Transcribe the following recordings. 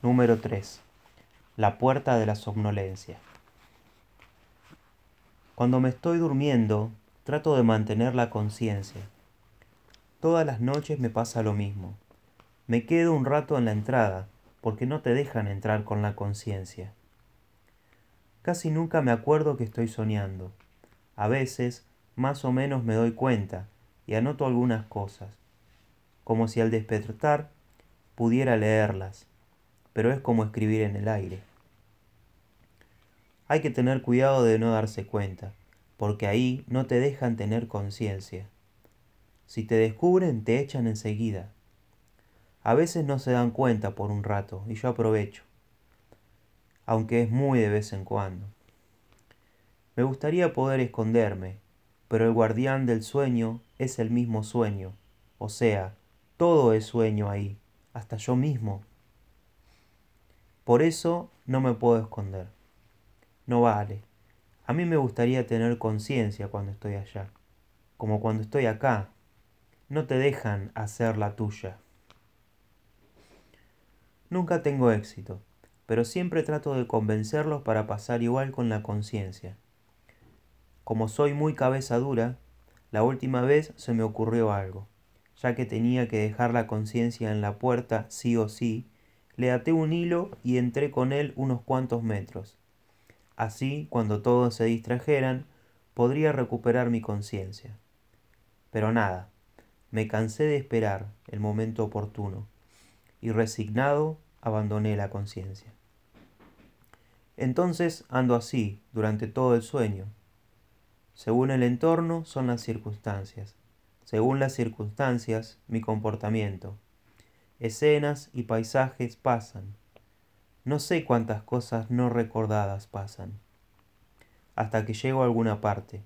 Número 3. La puerta de la somnolencia. Cuando me estoy durmiendo, trato de mantener la conciencia. Todas las noches me pasa lo mismo. Me quedo un rato en la entrada, porque no te dejan entrar con la conciencia. Casi nunca me acuerdo que estoy soñando. A veces, más o menos me doy cuenta y anoto algunas cosas, como si al despertar pudiera leerlas, pero es como escribir en el aire. Hay que tener cuidado de no darse cuenta, porque ahí no te dejan tener conciencia. Si te descubren, te echan enseguida. A veces no se dan cuenta por un rato y yo aprovecho, aunque es muy de vez en cuando. Me gustaría poder esconderme, pero el guardián del sueño es el mismo sueño, o sea, todo es sueño ahí, hasta yo mismo. Por eso no me puedo esconder no vale. A mí me gustaría tener conciencia cuando estoy allá, como cuando estoy acá. No te dejan hacer la tuya. Nunca tengo éxito, pero siempre trato de convencerlos para pasar igual con la conciencia. Como soy muy cabeza dura, la última vez se me ocurrió algo. Ya que tenía que dejar la conciencia en la puerta sí o sí, le até un hilo y entré con él unos cuantos metros. Así, cuando todos se distrajeran, podría recuperar mi conciencia. Pero nada, me cansé de esperar el momento oportuno y resignado abandoné la conciencia. Entonces ando así durante todo el sueño. Según el entorno son las circunstancias. Según las circunstancias, mi comportamiento. Escenas y paisajes pasan, no sé cuántas cosas no recordadas pasan, hasta que llego a alguna parte,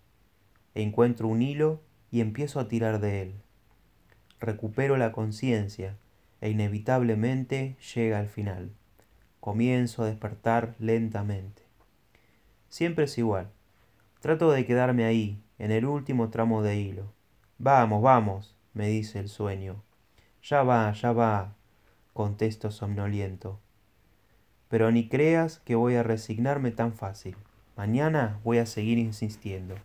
encuentro un hilo y empiezo a tirar de él. Recupero la conciencia e inevitablemente llega al final. Comienzo a despertar lentamente. Siempre es igual. Trato de quedarme ahí, en el último tramo de hilo. Vamos, vamos, me dice el sueño. Ya va, ya va, contesto somnoliento. Pero ni creas que voy a resignarme tan fácil. Mañana voy a seguir insistiendo.